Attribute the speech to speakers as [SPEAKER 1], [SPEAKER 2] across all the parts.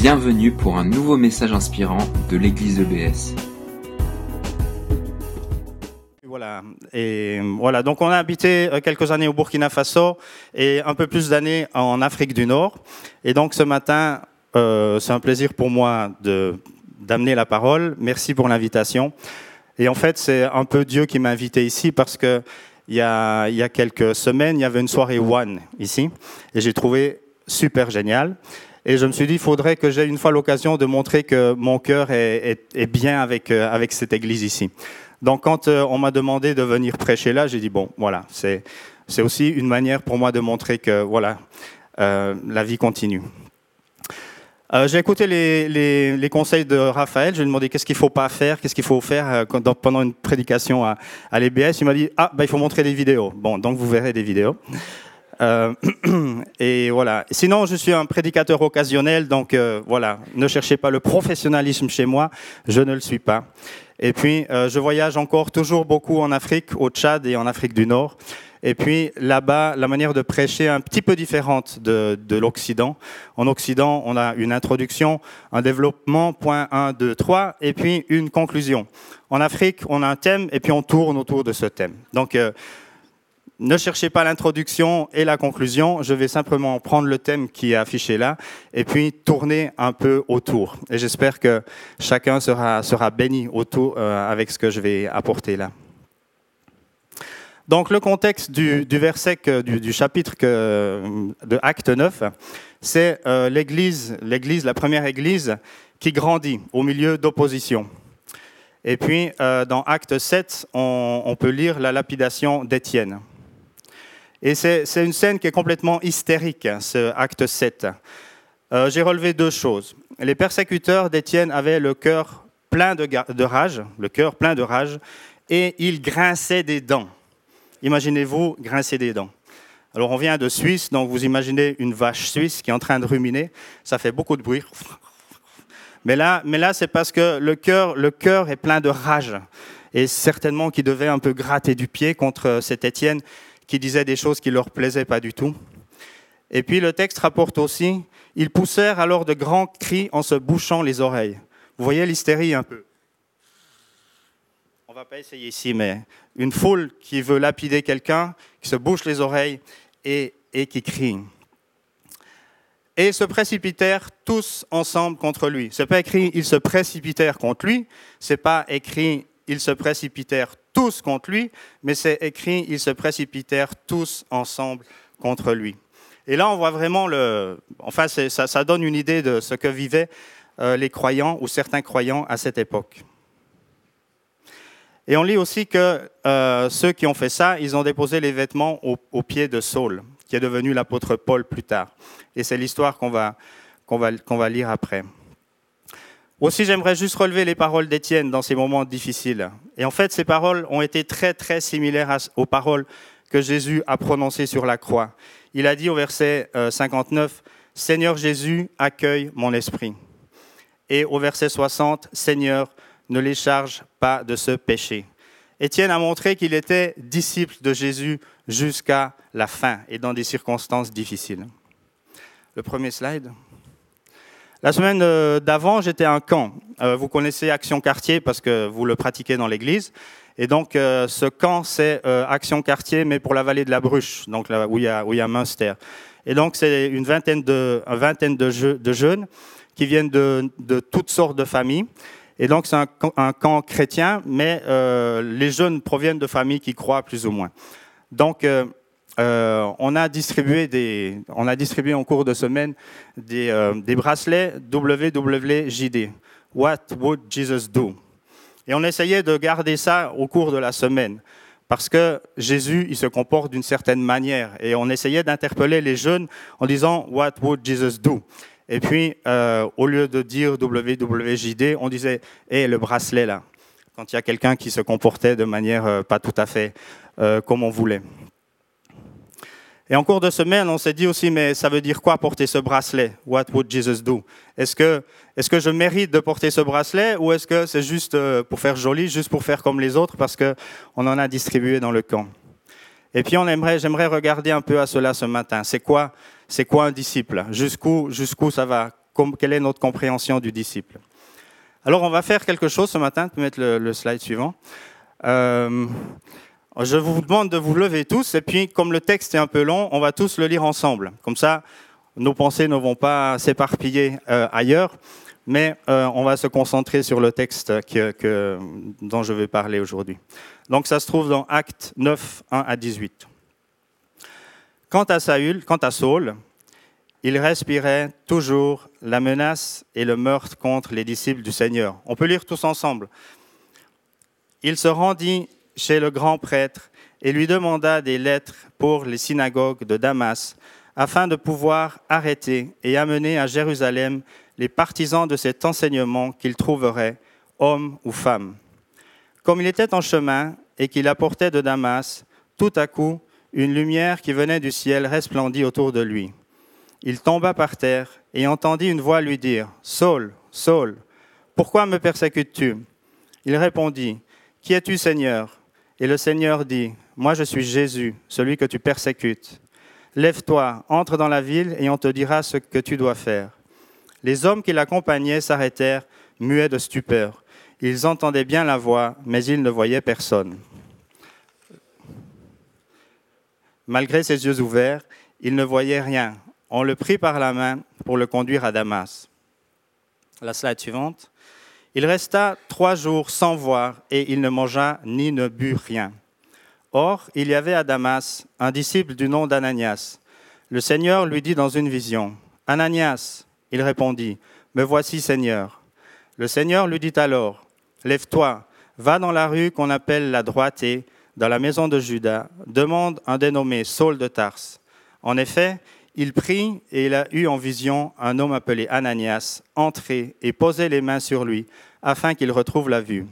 [SPEAKER 1] Bienvenue pour un nouveau message inspirant de l'église EBS.
[SPEAKER 2] Voilà. Et voilà. Donc, on a habité euh, quelques années au Burkina Faso et un peu plus d'années en Afrique du Nord. Et donc, ce matin, euh, c'est un plaisir pour moi de d'amener la parole. Merci pour l'invitation. Et en fait, c'est un peu Dieu qui m'a invité ici parce que il y, a, y a quelques semaines, il y avait une soirée One ici, et j'ai trouvé super génial. Et je me suis dit, il faudrait que j'ai une fois l'occasion de montrer que mon cœur est, bien avec, euh, avec cette église ici. Donc, quand euh, on m'a demandé de venir prêcher là, j'ai dit, bon, voilà, c'est aussi une manière pour moi de montrer que, voilà, euh, la vie continue. J'ai écouté les, conseils de Raphaël. Je lui ai demandé qu'est-ce qu'il ne faut pas faire, qu'est-ce qu'il faut faire pendant une prédication à, à l'EBS. Il m'a dit ah bah, il faut montrer des vidéos. Bon donc vous verrez des vidéos. Euh, et voilà. Sinon, je suis un prédicateur occasionnel, donc euh, voilà. Ne cherchez pas le professionnalisme chez moi, je ne le suis pas. Et puis, euh, je voyage encore toujours beaucoup en Afrique, au Tchad et en Afrique du Nord. Et puis là-bas, la manière de prêcher est un petit peu différente de, de l'Occident. En Occident, on a une introduction, un développement, point 1, 2, 3, et puis une conclusion. En Afrique, on a un thème, et puis on tourne autour de ce thème. Donc, ne cherchez pas l'introduction et la conclusion, je vais simplement prendre le thème qui est affiché là et puis tourner un peu autour. Et j'espère que chacun sera, sera béni autour euh, avec ce que je vais apporter là. Donc le contexte du, verset, du, chapitre de Acte 9, c'est euh, l'Église, l'Église, la première Église qui grandit au milieu d'opposition. Et puis euh, dans Acte 7, on, on peut lire la lapidation d'Étienne. Et c'est une scène qui est complètement hystérique, ce acte 7. Euh, J'ai relevé deux choses. Les persécuteurs d'Étienne avaient le cœur plein de, rage, le cœur plein de rage, et ils grinçaient des dents. Imaginez-vous grincer des dents. Alors on vient de Suisse, donc vous imaginez une vache suisse qui est en train de ruminer, ça fait beaucoup de bruit. Mais là, mais là c'est parce que le cœur, le cœur est plein de rage, et certainement qu'il devait un peu gratter du pied contre cet Étienne qui disaient des choses qui leur plaisaient pas du tout. Et puis le texte rapporte aussi, ils poussèrent alors de grands cris en se bouchant les oreilles. Vous voyez l'hystérie un peu. On va pas essayer ici, mais une foule qui veut lapider quelqu'un, qui se bouche les oreilles et, et qui crie. Et se précipitèrent tous ensemble contre lui. C'est pas écrit ils se précipitèrent contre lui, c'est pas écrit ils se précipitèrent tous contre lui, mais c'est écrit, ils se précipitèrent tous ensemble contre lui. Et là, on voit vraiment le. Enfin, ça, donne une idée de ce que vivaient euh, les croyants ou certains croyants à cette époque. Et on lit aussi que euh, ceux qui ont fait ça, ils ont déposé les vêtements aux au pieds de Saul, qui est devenu l'apôtre Paul plus tard. Et c'est l'histoire qu'on va lire après. Aussi, j'aimerais juste relever les paroles d'Étienne dans ces moments difficiles. Et en fait, ces paroles ont été très, très similaires aux paroles que Jésus a prononcées sur la croix. Il a dit au verset 59, Seigneur Jésus, accueille mon esprit. Et au verset 60, Seigneur, ne les charge pas de ce péché. Étienne a montré qu'il était disciple de Jésus jusqu'à la fin et dans des circonstances difficiles. Le premier slide. La semaine euh, d'avant, j'étais à un camp. Euh, vous connaissez Action Quartier parce que vous le pratiquez dans l'église. Et donc, euh, ce camp, c'est Action Quartier, mais pour la vallée de la Bruche, donc là où il y a, où Münster. Et donc, c'est une vingtaine de, jeunes qui viennent de, toutes sortes de familles. Et donc, c'est un, camp chrétien, mais les jeunes proviennent de familles qui croient plus ou moins. Donc, euh, on, a distribué des, en cours de semaine des, euh, bracelets WWJD. What would Jesus do? Et on essayait de garder ça au cours de la semaine. Parce que Jésus, il se comporte d'une certaine manière. Et on essayait d'interpeller les jeunes en disant What would Jesus do? Et puis, euh, au lieu de dire WWJD, on disait Eh, hey, le bracelet là. Quand il y a quelqu'un qui se comportait de manière pas tout à fait comme on voulait. Et en cours de semaine, on s'est dit aussi, mais ça veut dire quoi porter ce bracelet? What would Jesus do? Est-ce que, est que je mérite de porter ce bracelet ou est-ce que c'est juste euh, pour faire joli, juste pour faire comme les autres parce qu'on en a distribué dans le camp? Et puis aimerait, j'aimerais regarder un peu à cela ce matin. C'est quoi, quoi un disciple? Jusqu'où, jusqu'où ça va? Quelle est notre compréhension du disciple? Alors on va faire quelque chose ce matin, tu peux mettre le, slide suivant. Euh, je vous demande de vous lever tous, et puis comme le texte est un peu long, on va tous le lire ensemble. Comme ça, nos pensées ne vont pas s'éparpiller euh, ailleurs, mais euh, on va se concentrer sur le texte dont je vais parler aujourd'hui. Donc ça se trouve dans Actes 9, 1 à 18. Quant à, Saül, quant à Saul, il respirait toujours la menace et le meurtre contre les disciples du Seigneur. On peut lire tous ensemble. Il se rendit chez le grand prêtre et lui demanda des lettres pour les synagogues de Damas, afin de pouvoir arrêter et amener à Jérusalem les partisans de cet enseignement qu'il trouverait, hommes ou femmes. Comme il était en chemin et qu'il apportait de Damas, tout à coup, une lumière qui venait du ciel resplendit autour de lui. Il tomba par terre et entendit une voix lui dire, Saul, Saul, pourquoi me persécutes-tu? Il répondit, Qui es-tu Seigneur? Et le Seigneur dit, Moi je suis Jésus, celui que tu persécutes. Lève-toi, entre dans la ville et on te dira ce que tu dois faire. Les hommes qui l'accompagnaient s'arrêtèrent, muets de stupeur. Ils entendaient bien la voix, mais ils ne voyaient personne. Malgré ses yeux ouverts, il ne voyait rien. On le prit par la main pour le conduire à Damas. La slide suivante. Il resta trois jours sans voir et il ne mangea ni ne but rien. Or, il y avait à Damas un disciple du nom d'Ananias. Le Seigneur lui dit dans une vision, Ananias, il répondit, Me voici Seigneur. Le Seigneur lui dit alors, Lève-toi, va dans la rue qu'on appelle la droitée, dans la maison de Judas, demande un dénommé Saul de Tarse. En effet, il prit et il a eu en vision un homme appelé Ananias entrer et poser les mains sur lui afin qu'il retrouve la vue.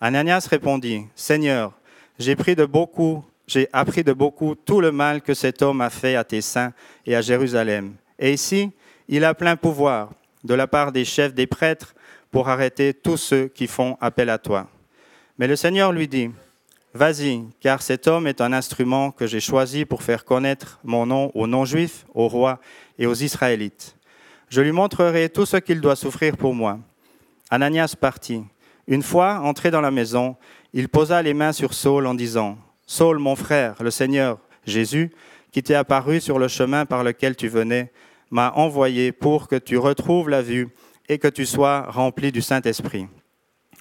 [SPEAKER 2] Ananias répondit, Seigneur, j'ai pris de beaucoup, j'ai appris de beaucoup tout le mal que cet homme a fait à tes saints et à Jérusalem. Et ici, il a plein pouvoir de la part des chefs des prêtres pour arrêter tous ceux qui font appel à toi. Mais le Seigneur lui dit, Vas-y, car cet homme est un instrument que j'ai choisi pour faire connaître mon nom aux non-juifs, aux rois et aux Israélites. Je lui montrerai tout ce qu'il doit souffrir pour moi. Ananias partit. Une fois entré dans la maison, il posa les mains sur Saul en disant, Saul, mon frère, le Seigneur, Jésus, qui t'est apparu sur le chemin par lequel tu venais, m'a envoyé pour que tu retrouves la vue et que tu sois rempli du Saint-Esprit.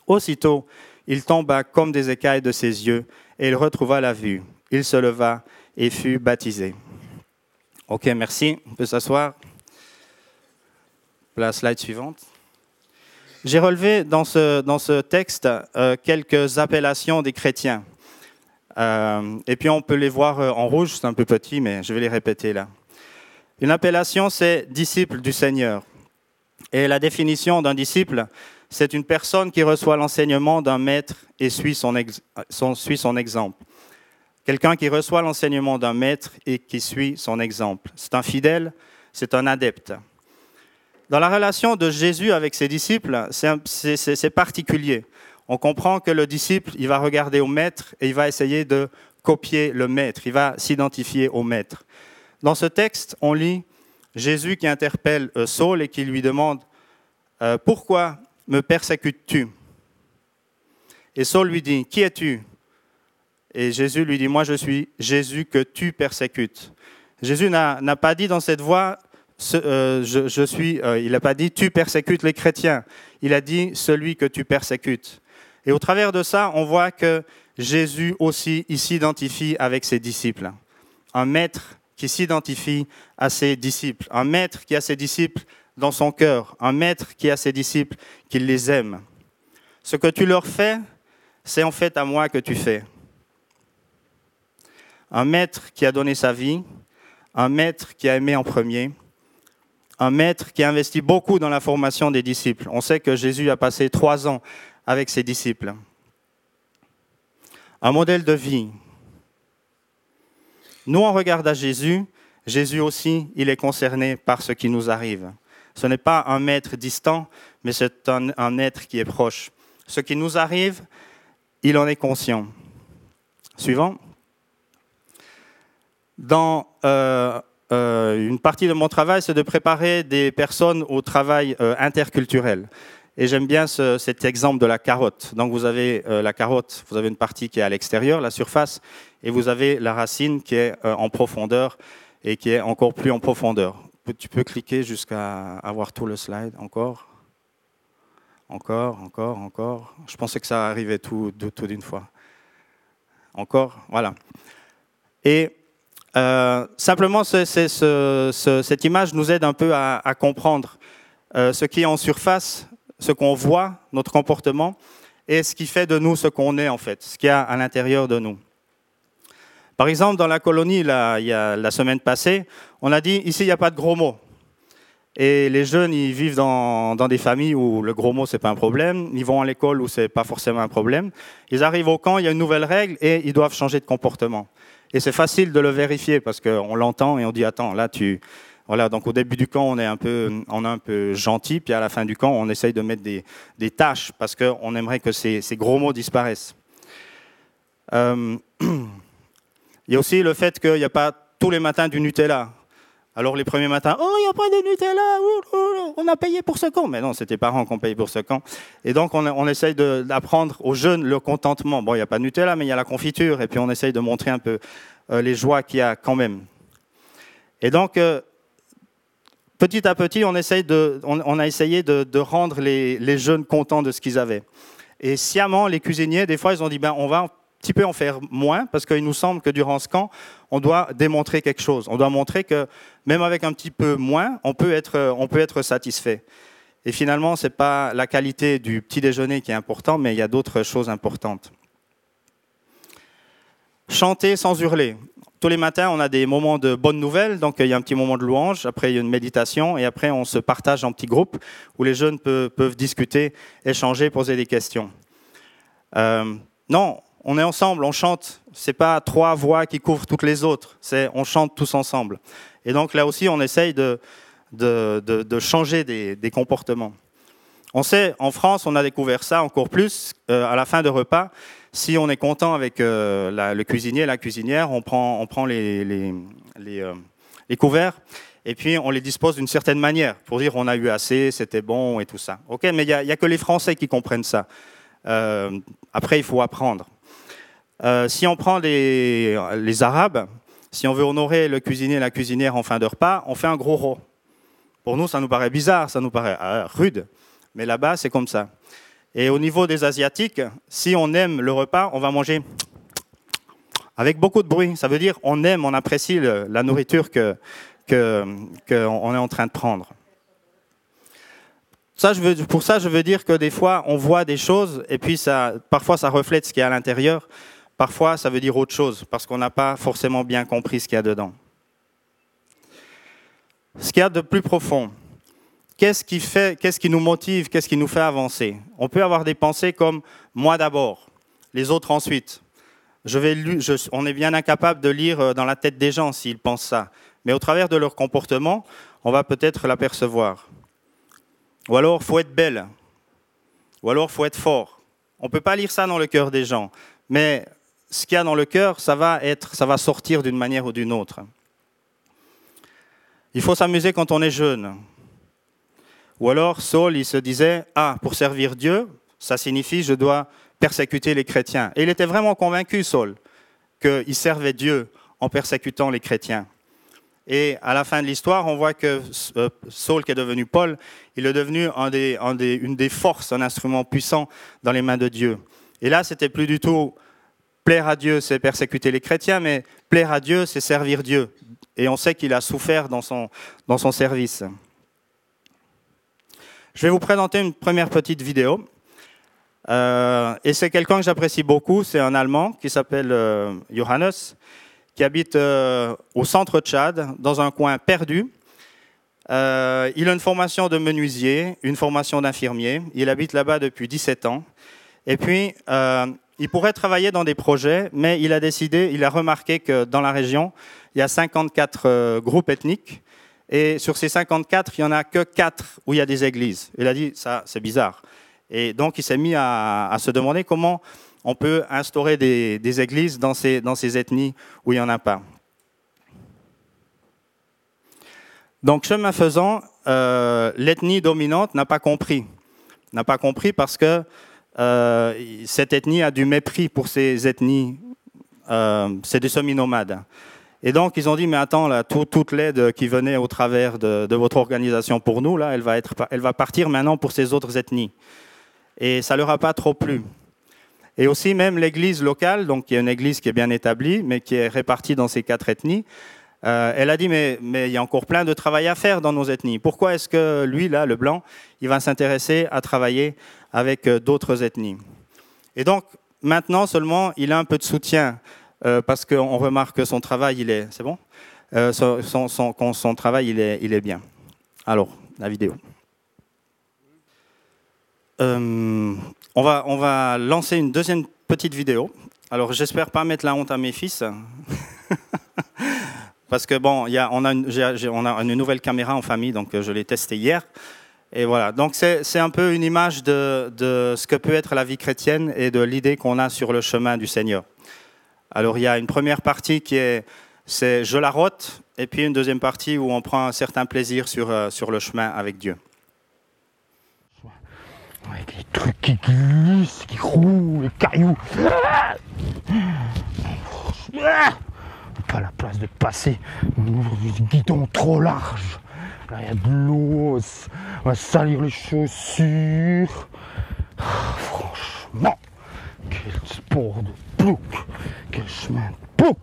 [SPEAKER 2] Aussitôt, il tomba comme des écailles de ses yeux et il retrouva la vue. Il se leva et fut baptisé. Ok, merci. On peut s'asseoir. La slide suivante. J'ai relevé dans ce, dans ce texte euh, quelques appellations des chrétiens. Euh, et puis on peut les voir euh, en rouge, c'est un peu petit, mais je vais les répéter là. Une appellation, c'est disciple du Seigneur. Et la définition d'un disciple, c'est une personne qui reçoit l'enseignement d'un maître et suit son, son exemple. Quelqu'un qui reçoit l'enseignement d'un maître et qui suit son exemple. C'est un fidèle, c'est un adepte. Dans la relation de Jésus avec ses disciples, c'est particulier. On comprend que le disciple, il va regarder au maître et il va essayer de copier le maître, il va s'identifier au maître. Dans ce texte, on lit Jésus qui interpelle euh, Saul et qui lui demande euh, Pourquoi me persécutes-tu? Et Saul lui dit, Qui es-tu? Et Jésus lui dit, Moi je suis Jésus que tu persécutes. Jésus n'a pas dit dans cette voix, euh, je, suis, euh, il n'a pas dit tu persécutes les chrétiens, il a dit celui que tu persécutes. Et au travers de ça, on voit que Jésus aussi s'identifie avec ses disciples. Un maître qui s'identifie à ses disciples, un maître qui a ses disciples dans son cœur, un maître qui a ses disciples, qui les aime. Ce que tu leur fais, c'est en fait à moi que tu fais. Un maître qui a donné sa vie, un maître qui a aimé en premier, un maître qui a investi beaucoup dans la formation des disciples. On sait que Jésus a passé trois ans avec ses disciples. Un modèle de vie. Nous, on regarde à Jésus. Jésus aussi, il est concerné par ce qui nous arrive. Ce n'est pas un maître distant, mais c'est un, être qui est proche. Ce qui nous arrive, il en est conscient. Suivant. Dans euh, euh, une partie de mon travail, c'est de préparer des personnes au travail euh, interculturel. Et j'aime bien cet exemple de la carotte. Donc vous avez la carotte, vous avez une partie qui est à l'extérieur, la surface, et vous avez la racine qui est en profondeur et qui est encore plus en profondeur. Tu peux cliquer jusqu'à avoir tout le slide encore. Encore, encore, encore. Je pensais que ça arrivait tout, d'une fois. Encore, voilà. Et euh, simplement, cette image nous aide un peu à, comprendre euh, ce qui est en surface, ce qu'on voit, notre comportement, et ce qui fait de nous ce qu'on est en fait, ce qu'il y a à l'intérieur de nous. Par exemple, dans la colonie, là, il y a, la semaine passée, on a dit ici, il n'y a pas de gros mots. Et les jeunes, ils vivent dans, dans des familles où le gros mot, c'est pas un problème. Ils vont à l'école où c'est pas forcément un problème. Ils arrivent au camp, il y a une nouvelle règle et ils doivent changer de comportement. Et c'est facile de le vérifier parce qu'on l'entend et on dit attends, là tu. Voilà, donc au début du camp, on est un peu, on est un peu gentil, puis à la fin du camp, on essaye de mettre des, des tâches parce qu'on aimerait que ces, ces, gros mots disparaissent. Euh, il y a aussi le fait qu'il n'y a pas tous les matins du Nutella. Alors les premiers matins, oh, il n'y a pas de Nutella, on a payé pour ce camp. Mais non, c'était les parents qui ont payé pour ce camp. Et donc on, essaye d'apprendre aux jeunes le contentement. Bon, il n'y a pas de Nutella, mais il y a la confiture. Et puis on essaye de montrer un peu euh, les joies qu'il y a quand même. Et donc, euh, petit à petit, on, a essayé de, de rendre les, les, jeunes contents de ce qu'ils avaient. Et sciemment, les cuisiniers, des fois, ils ont dit, ben, on va petit peu en faire moins, parce qu'il nous semble que durant ce camp, on doit démontrer quelque chose. On doit montrer que même avec un petit peu moins, on peut être, satisfait. Et finalement, ce n'est pas la qualité du petit déjeuner qui est important, mais il y a d'autres choses importantes. Chanter sans hurler. Tous les matins, on a des moments de bonnes nouvelles, donc il y a un petit moment de louange, après il y a une méditation, et après on se partage en petits groupes où les jeunes peuvent, peuvent discuter, échanger, poser des questions. Euh, non, on est ensemble, on chante. C'est pas trois voix qui couvrent toutes les autres. C'est on chante tous ensemble. Et donc là aussi, on essaye de, de, changer des, comportements. On sait, en France, on a découvert ça encore plus euh, à la fin de repas. Si on est content avec euh, le cuisinier, la cuisinière, on prend, on prend les, les, euh, les, couverts et puis on les dispose d'une certaine manière pour dire on a eu assez, c'était bon et tout ça. Ok, mais il n'y a, a, que les Français qui comprennent ça. après, il faut apprendre. Euh, si on prend les, Arabes, si on veut honorer le cuisinier et la cuisinière en fin de repas, on fait un gros rot. Pour nous, ça nous paraît bizarre, ça nous paraît euh, rude, mais là-bas, c'est comme ça. Et au niveau des Asiatiques, si on aime le repas, on va manger avec beaucoup de bruit. Ça veut dire on aime, on apprécie la nourriture qu'on que, est en train de prendre. Ça, pour ça, je veux dire que des fois, on voit des choses et puis ça, parfois, ça reflète ce qui est à l'intérieur. Parfois, ça veut dire autre chose, parce qu'on n'a pas forcément bien compris ce qu'il y a dedans. Ce qu'il y a de plus profond, qu'est-ce qui, fait, qu'est-ce qui nous motive, qu'est-ce qui nous fait avancer? On peut avoir des pensées comme moi d'abord, les autres ensuite. On est bien incapable de lire euh, dans la tête des gens s'ils pensent ça, mais au travers de leur comportement, on va peut-être l'apercevoir. Ou alors, faut être belle. Ou alors, faut être fort. On ne peut pas lire ça dans le cœur des gens, mais ce qu'il y a dans le cœur, ça va, être, ça va sortir d'une manière ou d'une autre. Il faut s'amuser quand on est jeune. Ou alors, Saul, il se disait, ah, pour servir Dieu, ça signifie je dois persécuter les chrétiens. Et il était vraiment convaincu, Saul, qu'il servait Dieu en persécutant les chrétiens. Et à la fin de l'histoire, on voit que euh, Saul, qui est devenu Paul, il est devenu une des forces, un instrument puissant dans les mains de Dieu. Et là, c'était plus du tout Plaire à Dieu, c'est persécuter les chrétiens, mais plaire à Dieu, c'est servir Dieu. Et on sait qu'il a souffert dans son, dans son service. Je vais vous présenter une première petite vidéo. Euh, et c'est quelqu'un que j'apprécie beaucoup, c'est un Allemand qui s'appelle euh, Johannes, qui habite euh, au centre Tchad, dans un coin perdu. il a une formation de menuisier, une formation d'infirmier. Il habite là-bas depuis 17 ans. Et puis, il pourrait travailler dans des projets, mais il a décidé, il a remarqué que dans la région, il y a 54 euh, groupes ethniques. Et sur ces 54, il n'y en a que 4 où il y a des églises. Il a dit, ça, c'est bizarre. Et donc, il s'est mis à, se demander comment on peut instaurer des, églises dans ces, ethnies où il n'y en a pas. Donc, chemin faisant, euh, l'ethnie dominante n'a pas compris. N'a pas compris parce que euh, cette ethnie a du mépris pour ces ethnies. Euh, c'est des semi-nomades. Et donc, ils ont dit, mais attends, là, toute l'aide qui venait au travers de, votre organisation pour nous, là, elle va, partir maintenant pour ces autres ethnies. Et ça leur a pas trop plu. Et aussi, même l'église locale, donc qui est une église qui est bien établie, mais qui est répartie dans ces quatre ethnies, euh, elle a dit, mais, il y a encore plein de travail à faire dans nos ethnies. Pourquoi est-ce que lui, là, le blanc, il va s'intéresser à travailler avec euh, d'autres ethnies? Et donc, maintenant seulement, il a un peu de soutien, euh, parce qu'on remarque que son travail, il est... C'est bon? Son, son, son, travail, il est, il est bien. Alors, la vidéo. on, va, on va lancer une deuxième petite vidéo. Alors, j'espère pas mettre la honte à mes fils. Parce que bon, on, a une, nouvelle caméra en famille, donc euh, je l'ai testée hier. Et voilà, donc c'est un peu une image de, ce que peut être la vie chrétienne et de l'idée qu'on a sur le chemin du Seigneur. Alors il y a une première partie qui est c'est je la rote, et puis une deuxième partie où on prend un certain plaisir sur, euh, sur le chemin avec Dieu.
[SPEAKER 3] Avec les trucs qui glissent, qui roulent, les cailloux. Ah place de passer du guidon trop large. Là, il y a de l'eau, on va salir les chaussures. franchement, quel sport de plouc, quel chemin de plouc.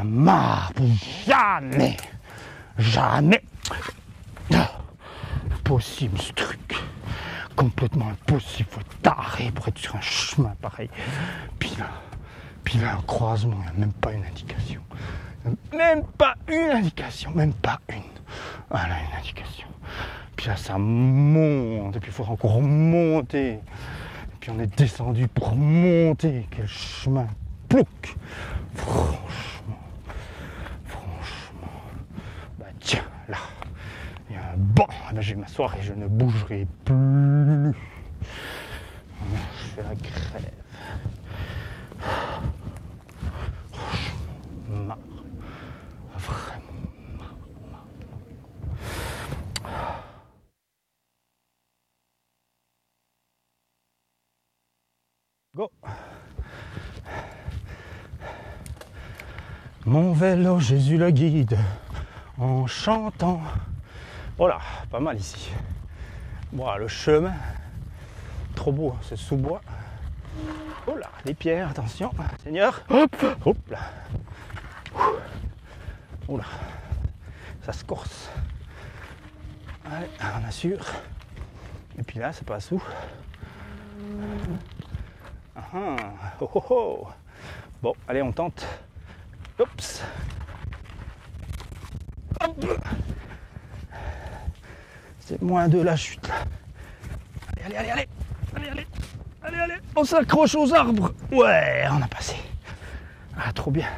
[SPEAKER 3] Un marbre, jamais, jamais. Possible ce truc. Complètement impossible. Faut être pour être sur un chemin pareil. Puis puis là, un croisement, il n'y a même pas une indication. Même pas une indication, même pas une. Voilà une indication. Puis là, ça monte, et puis il faudra encore monter. Et puis on est descendu pour monter. Quel chemin plouc Franchement, franchement. Bah tiens, là, il y a un banc. Eh ben, je vais m'asseoir et je ne bougerai plus. Je fais la grève. Mon vélo, Jésus le guide, en chantant. Voilà, pas mal ici. Voilà le chemin. Trop beau, c'est sous bois. Oh là, pierres, attention, Seigneur. Hop, hop là. Oh là, ça se corse. Allez, on assure. Et puis là, ça passe où? Ah, ah, oh, oh, oh. Bon, allez, on tente. Oups. C'est moins de la chute Allez, allez, allez, allez. Allez, allez. Allez, allez. On s'accroche aux arbres. Ouais, on a passé. Ah, trop bien.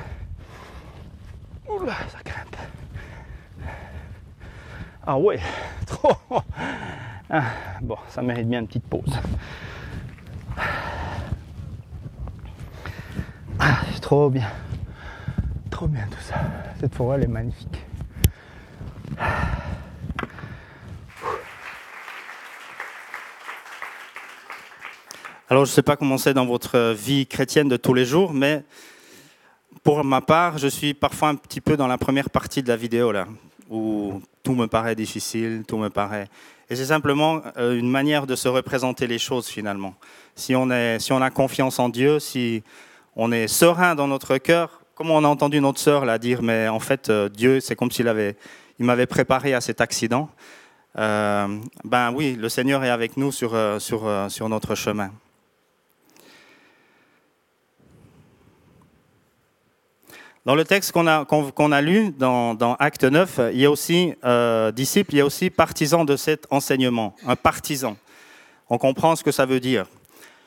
[SPEAKER 3] Oula, ça grimpe. Ah ouais, trop. Ah, bon, ça mérite bien une petite pause. Ah, trop bien. Trop bien tout ça. Cette forêt, elle est magnifique.
[SPEAKER 2] Alors, je ne sais pas comment c'est dans votre vie chrétienne de tous les jours, mais pour ma part, je suis parfois un petit peu dans la première partie de la vidéo, là, où tout me paraît difficile, tout me paraît... Et c'est simplement euh, une manière de se représenter les choses, finalement. Si on, est, si on a confiance en Dieu, si on est serein dans notre cœur, comme on a entendu notre sœur là dire, mais en fait, euh, Dieu, c'est comme s'il avait, il m'avait préparé à cet accident. Euh, ben oui, le Seigneur est avec nous sur, sur notre chemin. Dans le texte qu'on a, lu dans, dans, Acte 9, il y a aussi euh, disciple, il y a aussi partisan de cet enseignement, un partisan. On comprend ce que ça veut dire.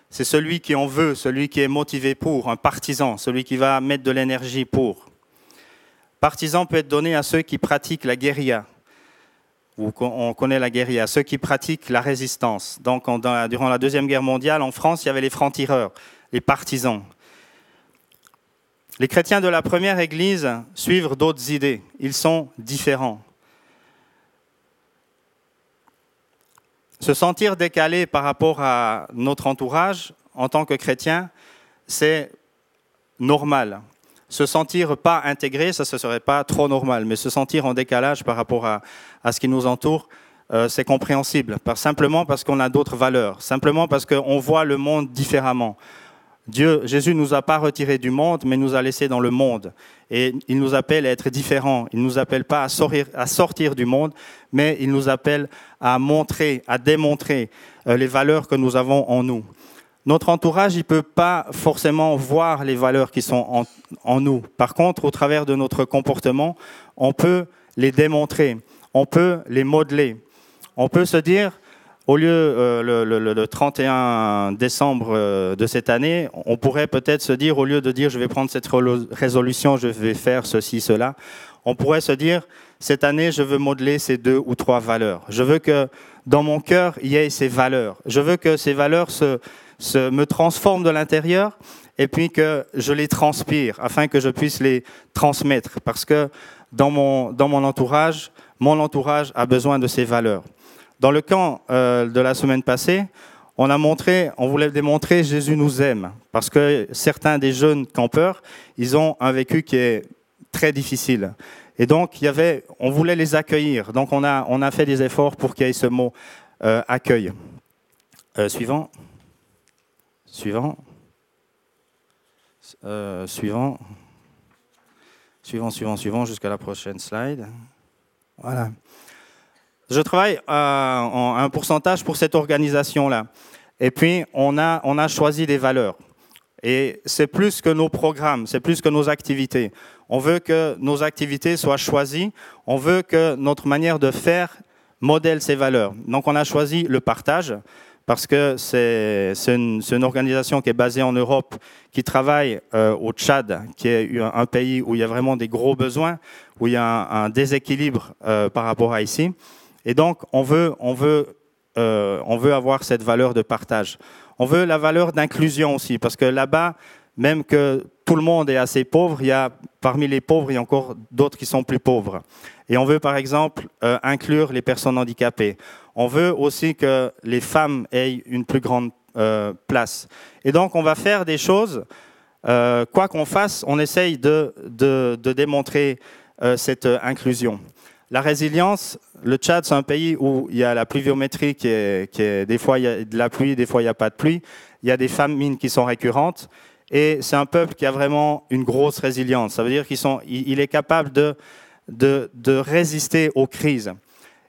[SPEAKER 2] C'est celui qui en veut, celui qui est motivé pour, un partisan, celui qui va mettre de l'énergie pour. Partisan peut être donné à ceux qui pratiquent la guérilla. On connaît la guérilla, ceux qui pratiquent la résistance. Donc, durant la Deuxième Guerre mondiale, en France, il y avait les francs-tireurs, les partisans. Les chrétiens de la première Église suivent d'autres idées. Ils sont différents. Se sentir décalé par rapport à notre entourage en tant que chrétien, c'est normal. Se sentir pas intégré, ça ne serait pas trop normal, mais se sentir en décalage par rapport à, à ce qui nous entoure, euh, c'est compréhensible. simplement parce qu'on a d'autres valeurs, simplement parce qu'on voit le monde différemment. Dieu, Jésus nous a pas retirés du monde, mais nous a laissés dans le monde. Et il nous appelle à être différents. Il nous appelle pas à sortir, du monde, mais il nous appelle à montrer, à démontrer euh, les valeurs que nous avons en nous. Notre entourage, il peut pas forcément voir les valeurs qui sont en nous. Par contre, au travers de notre comportement, on peut les démontrer, on peut les modeler. On peut se dire, au lieu euh, le, 31 décembre euh, de cette année, on pourrait peut-être se dire, au lieu de dire je vais prendre cette résolution, je vais faire ceci, cela, on pourrait se dire, cette année, je veux modeler ces deux ou trois valeurs. Je veux que dans mon cœur, il y ait ces valeurs. Je veux que ces valeurs se, se me transforment de l'intérieur et puis que je les transpire afin que je puisse les transmettre. Parce que dans mon, dans mon entourage, mon entourage a besoin de ces valeurs. Dans le camp euh, de la semaine passée, on a montré, on voulait démontrer Jésus nous aime, parce que certains des jeunes campeurs, ils ont un vécu qui est très difficile. Et donc, il y avait, on voulait les accueillir. Donc, on a, on a fait des efforts pour qu'il y ait ce mot euh, accueil. Euh, suivant. Suivant. suivant. Suivant, suivant, suivant, jusqu'à la prochaine slide. Voilà. Je travaille à euh, un pourcentage pour cette organisation-là. Et puis, on a, on a choisi des valeurs. Et c'est plus que nos programmes, c'est plus que nos activités. On veut que nos activités soient choisies. On veut que notre manière de faire modèle ces valeurs. Donc, on a choisi le partage parce que c'est une, une, organisation qui est basée en Europe, qui travaille euh, au Tchad, qui est un pays où il y a vraiment des gros besoins, où il y a un, déséquilibre euh, par rapport à ici. Et donc, on veut, on veut, euh, on veut avoir cette valeur de partage. On veut la valeur d'inclusion aussi, parce que là-bas, même que tout le monde est assez pauvre, il y a parmi les pauvres, il y a encore d'autres qui sont plus pauvres. Et on veut par exemple euh, inclure les personnes handicapées. On veut aussi que les femmes aient une plus grande euh, place. Et donc on va faire des choses, quoi qu'on fasse, on essaye de, de, de démontrer cette inclusion. La résilience, le Tchad, c'est un pays où il y a la pluviométrie qui est, qui est, des fois il y a de la pluie, des fois il n'y a pas de pluie. Il y a des famines qui sont récurrentes. Et c'est un peuple qui a vraiment une grosse résilience. Ça veut dire qu'il il est capable de, de, de, résister aux crises.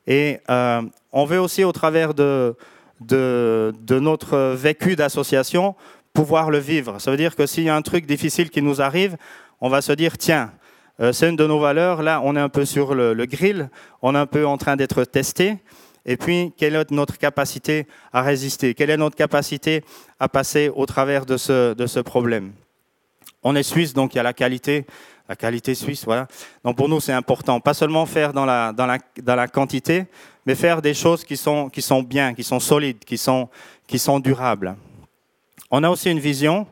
[SPEAKER 2] Et euh, on veut aussi, au travers de, de, de notre vécu d'association, pouvoir le vivre. Ça veut dire que s'il y a un truc difficile qui nous arrive, on va se dire, tiens, euh, c'est une de nos valeurs. Là, on est un peu sur le, grill, on est un peu en train d'être testé. Et puis, quelle est notre capacité à résister? Quelle est notre capacité à passer au travers de ce, problème? On est suisse, donc il y a la qualité, la qualité suisse, voilà. Donc pour nous, c'est important. Pas seulement faire dans la, dans, la, dans la quantité, mais faire des choses qui sont, qui sont bien, qui sont solides, qui sont, qui sont durables. On a aussi une vision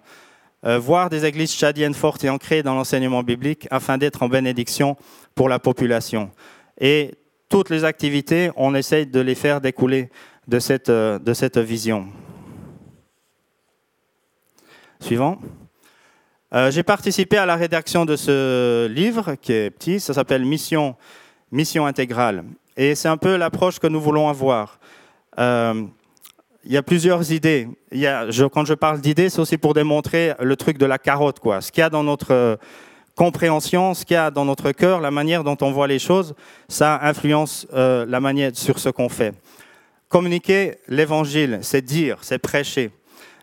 [SPEAKER 2] euh, voir des églises tchadiennes fortes et ancrées dans l'enseignement biblique afin d'être en bénédiction pour la population. Et toutes les activités, on essaye de les faire découler de cette, euh, de cette vision. Suivant. Euh, j'ai participé à la rédaction de ce livre qui est petit, ça s'appelle Mission, Mission intégrale. Et c'est un peu l'approche que nous voulons avoir il y a plusieurs idées. Quand je parle d'idées, c'est aussi pour démontrer le truc de la carotte, quoi. Ce qu'il y a dans notre euh, compréhension, ce qu'il y a dans notre cœur, la manière dont on voit les choses, ça influence euh, la manière sur ce qu'on fait. Communiquer l'évangile, c'est dire, c'est prêcher.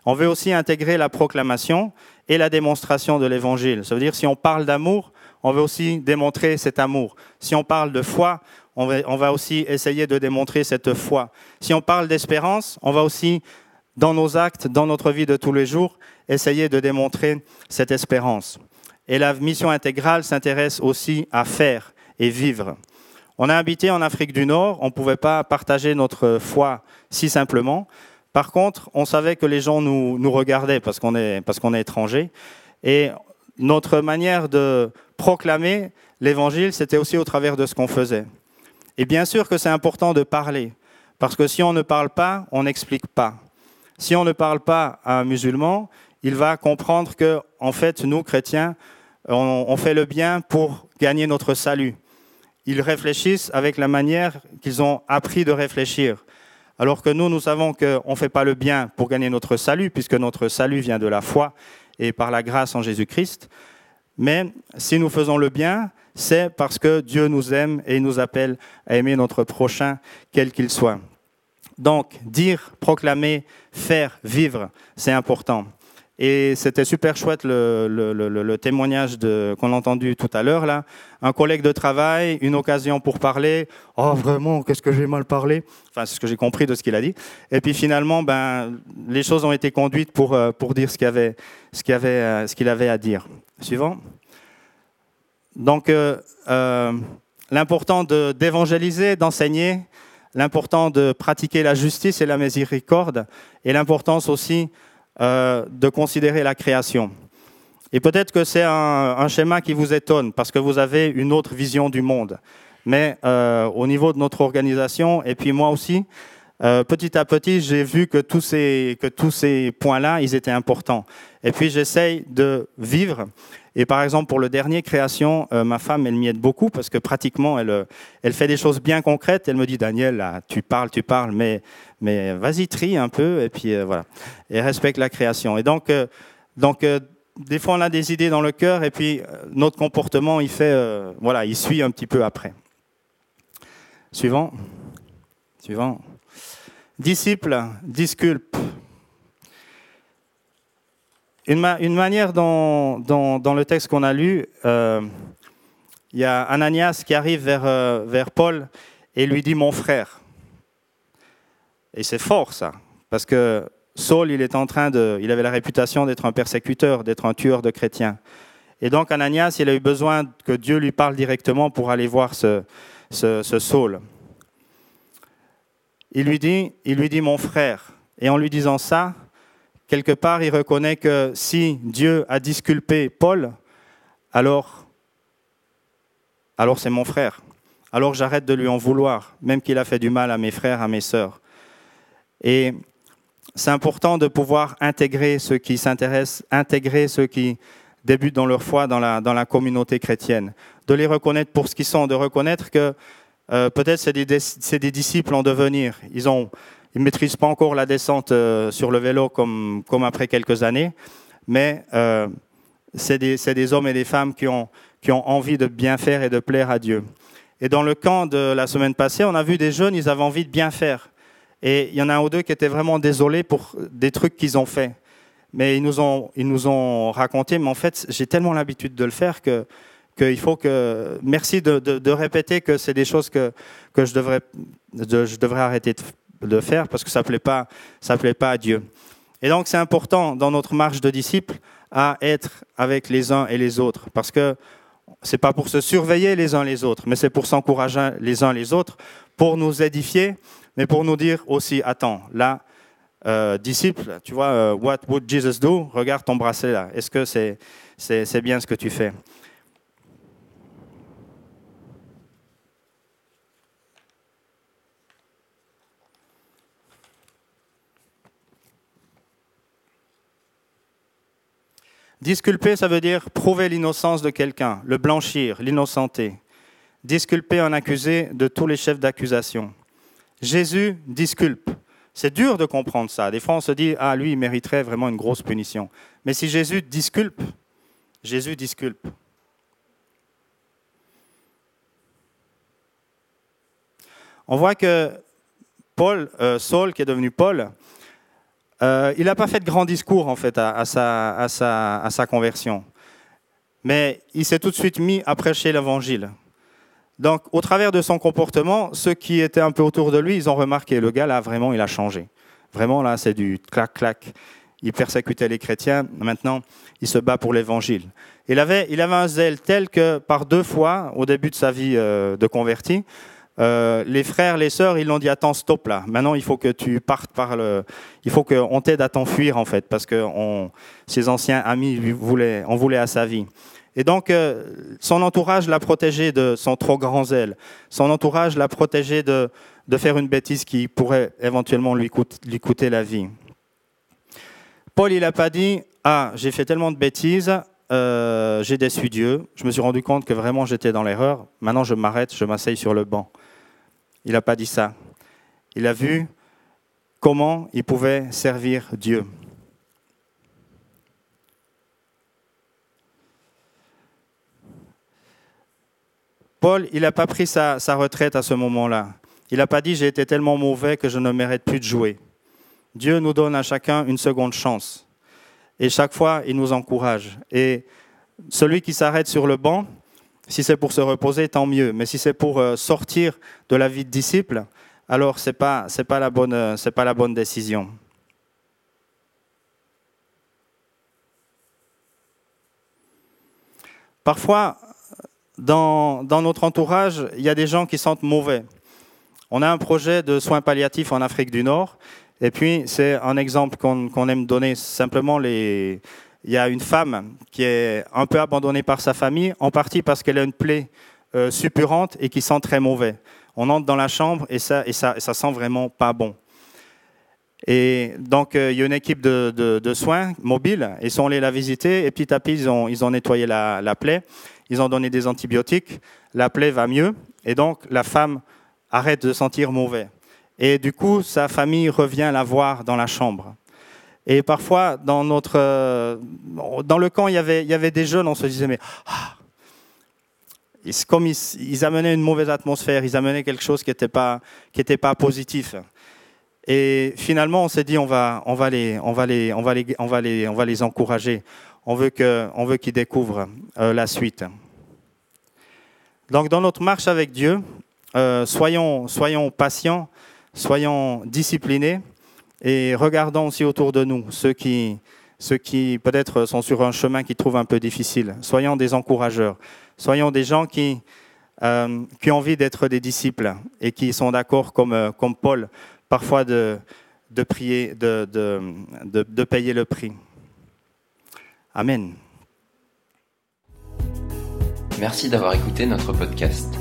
[SPEAKER 2] On veut aussi intégrer la proclamation et la démonstration de l'évangile. Ça veut dire si on parle d'amour, on veut aussi démontrer cet amour. Si on parle de foi, on va, aussi essayer de démontrer cette foi. Si on parle d'espérance, on va aussi, dans nos actes, dans notre vie de tous les jours, essayer de démontrer cette espérance. Et la mission intégrale s'intéresse aussi à faire et vivre. On a habité en Afrique du Nord, on ne pouvait pas partager notre foi si simplement. Par contre, on savait que les gens nous, regardaient parce qu'on est, parce qu'on est étranger. Et notre manière de proclamer l'évangile, c'était aussi au travers de ce qu'on faisait. Et bien sûr que c'est important de parler, Parce que si on ne parle pas, on n'explique pas. Si on ne parle pas à un musulman, il va comprendre que, en fait, nous, chrétiens, on, on fait le bien pour gagner notre salut. Ils réfléchissent avec la manière qu'ils ont appris de réfléchir. Alors que nous, nous savons qu'on ne fait pas le bien pour gagner notre salut, puisque notre salut vient de la foi et par la grâce en Jésus-Christ. Mais si nous faisons le bien, c'est parce que Dieu nous aime et nous appelle à aimer notre prochain, quel qu'il soit. Donc, dire, proclamer, faire, vivre, c'est important. Et c'était super chouette le, témoignage qu'on a entendu tout à l'heure là. Un collègue de travail, une occasion pour parler. Oh vraiment, qu'est-ce que j'ai mal parlé Enfin, c'est ce que j'ai compris de ce qu'il a dit. Et puis finalement, ben, les choses ont été conduites pour, euh, pour dire ce qu'il avait, avait, euh, avait à dire. Suivant. Donc, euh, euh, l'important d'évangéliser, d'enseigner, l'important de pratiquer la justice et la miséricorde, et l'importance aussi euh, de considérer la création. Et peut-être que c'est un, schéma qui vous étonne parce que vous avez une autre vision du monde. Mais euh, au niveau de notre organisation, et puis moi aussi, petit à petit, j'ai vu que tous ces, que tous ces points-là, ils étaient importants. Et puis j'essaye de vivre. Et par exemple, pour le dernier création, euh, ma femme, elle m'y aide beaucoup parce que pratiquement, elle, euh, elle fait des choses bien concrètes. Elle me dit, Daniel, là, tu parles, tu parles, mais mais vas-y, trie un peu, et puis euh, voilà. Et respecte la création. Et donc, donc des fois, on a des idées dans le cœur, et puis notre comportement, il fait, voilà, il suit un petit peu après. Suivant. Suivant. Disciple, disculpe. Une, ma une manière dans, le texte qu'on a lu, euh, il y a Ananias qui arrive vers, euh, vers Paul et lui dit mon frère. Et c'est fort ça, parce que Saul, il est en train de, il avait la réputation d'être un persécuteur, d'être un tueur de chrétiens. Et donc Ananias, il a eu besoin que Dieu lui parle directement pour aller voir ce, ce, ce Saul. Il lui dit, il lui dit mon frère. Et en lui disant ça, quelque part, il reconnaît que si Dieu a disculpé Paul, alors, alors c'est mon frère. Alors j'arrête de lui en vouloir, même qu'il a fait du mal à mes frères, à mes sœurs. Et c'est important de pouvoir intégrer ceux qui s'intéressent, intégrer ceux qui débutent dans leur foi dans la, dans la communauté chrétienne, de les reconnaître pour ce qu'ils sont, de reconnaître que euh, peut-être c'est des, c'est des disciples en devenir. Ils ont, ils maîtrisent pas encore la descente euh, sur le vélo comme, après quelques années, mais euh, c'est des, hommes et des femmes qui ont, envie de bien faire et de plaire à Dieu. Et dans le camp de la semaine passée, on a vu des jeunes, ils avaient envie de bien faire. Et il y en a un ou deux qui étaient vraiment désolés pour des trucs qu'ils ont fait. Mais ils nous ont, raconté, mais en fait, j'ai tellement l'habitude de le faire que qu'il faut que... Merci de, répéter que c'est des choses que, je, devrais, de, je devrais arrêter de, de, faire parce que ça ne plaît, pas, ça plaît pas à Dieu. Et donc, c'est important dans notre marche de disciples à être avec les uns et les autres parce que c'est pas pour se surveiller les uns les autres, mais c'est pour s'encourager les uns les autres, pour nous édifier, mais pour nous dire aussi, attends, là, euh, disciple, tu vois, euh, what would Jesus do? Regarde ton bracelet là. Est-ce que c'est c'est bien ce que tu fais? Disculper, ça veut dire prouver l'innocence de quelqu'un, le blanchir, l'innocenter. Disculper un accusé de tous les chefs d'accusation. Jésus disculpe. C'est dur de comprendre ça. Des fois, on se dit, ah, lui, il mériterait vraiment une grosse punition. Mais si Jésus disculpe, Jésus disculpe. On voit que Paul, euh, Saul, qui est devenu Paul, euh, il n'a pas fait de grand discours en fait à, sa, conversion, mais il s'est tout de suite mis à prêcher l'évangile. Donc, au travers de son comportement, ceux qui étaient un peu autour de lui, ils ont remarqué le gars là vraiment, il a changé. Vraiment là, c'est du clac clac. Il persécutait les chrétiens. Maintenant, il se bat pour l'évangile. Il avait, il avait un zèle tel que par deux fois, au début de sa vie euh, de converti, euh, les frères, les sœurs, ils l'ont dit attends, stop là. Maintenant, il faut que tu partes par le. Il faut qu'on t'aide à t'enfuir en fait, parce que on, ses anciens amis lui voulaient, on voulait à sa vie. Et donc, euh, son entourage l'a protégé de son trop grand zèle. Son entourage l'a protégé de, de faire une bêtise qui pourrait éventuellement lui, lui coûter la vie. Paul, il n'a pas dit Ah, j'ai fait tellement de bêtises, euh, j'ai déçu Dieu, je me suis rendu compte que vraiment j'étais dans l'erreur, maintenant je m'arrête, je m'asseye sur le banc. Il n'a pas dit ça. Il a vu comment il pouvait servir Dieu. Paul, il n'a pas pris sa, retraite à ce moment-là. Il n'a pas dit j'ai été tellement mauvais que je ne mérite plus de jouer. Dieu nous donne à chacun une seconde chance. Et chaque fois, il nous encourage. Et celui qui s'arrête sur le banc, si c'est pour se reposer, tant mieux. Mais si c'est pour euh, sortir de la vie de disciple, alors ce n'est pas, la bonne, euh, pas décision. Parfois, dans, dans, notre entourage, il y a des gens qui sentent mauvais. On a un projet de soins palliatifs en Afrique du Nord et puis, c'est un exemple qu'on aime donner. Simplement, il y a une femme qui est un peu abandonnée par sa famille, en partie parce qu'elle a une plaie euh, suppurante et qui sent très mauvais. On entre dans la chambre et ça, et sent vraiment pas bon. Et donc, euh, il y a une équipe de, soins mobiles. Ils sont allés la visiter et petit à petit, ils ont, ils ont nettoyé la, la, plaie. Ils ont donné des antibiotiques. La plaie va mieux. Et donc, la femme arrête de sentir mauvais. Et du coup, sa famille revient la voir dans la chambre. Et parfois, dans, notre, euh, dans le camp, il y, avait, il y avait des jeunes, on se disait, mais ah, comme ils, amenaient une mauvaise atmosphère, ils amenaient quelque chose qui n'était pas, pas positif. Et finalement, on s'est dit, on va, les, encourager. On veut que, on qu'ils découvrent euh, la suite. Donc, dans notre marche avec Dieu, euh, soyons, soyons patients soyons disciplinés et regardons aussi autour de nous ceux qui, peut-être sont sur un chemin qu'ils trouvent un peu difficile. Soyons des encourageurs. Soyons des gens qui, euh, ont envie d'être des disciples et qui sont d'accord, comme, euh, Paul, parfois de, prier, de payer le prix. Amen.
[SPEAKER 1] Merci d'avoir écouté notre podcast.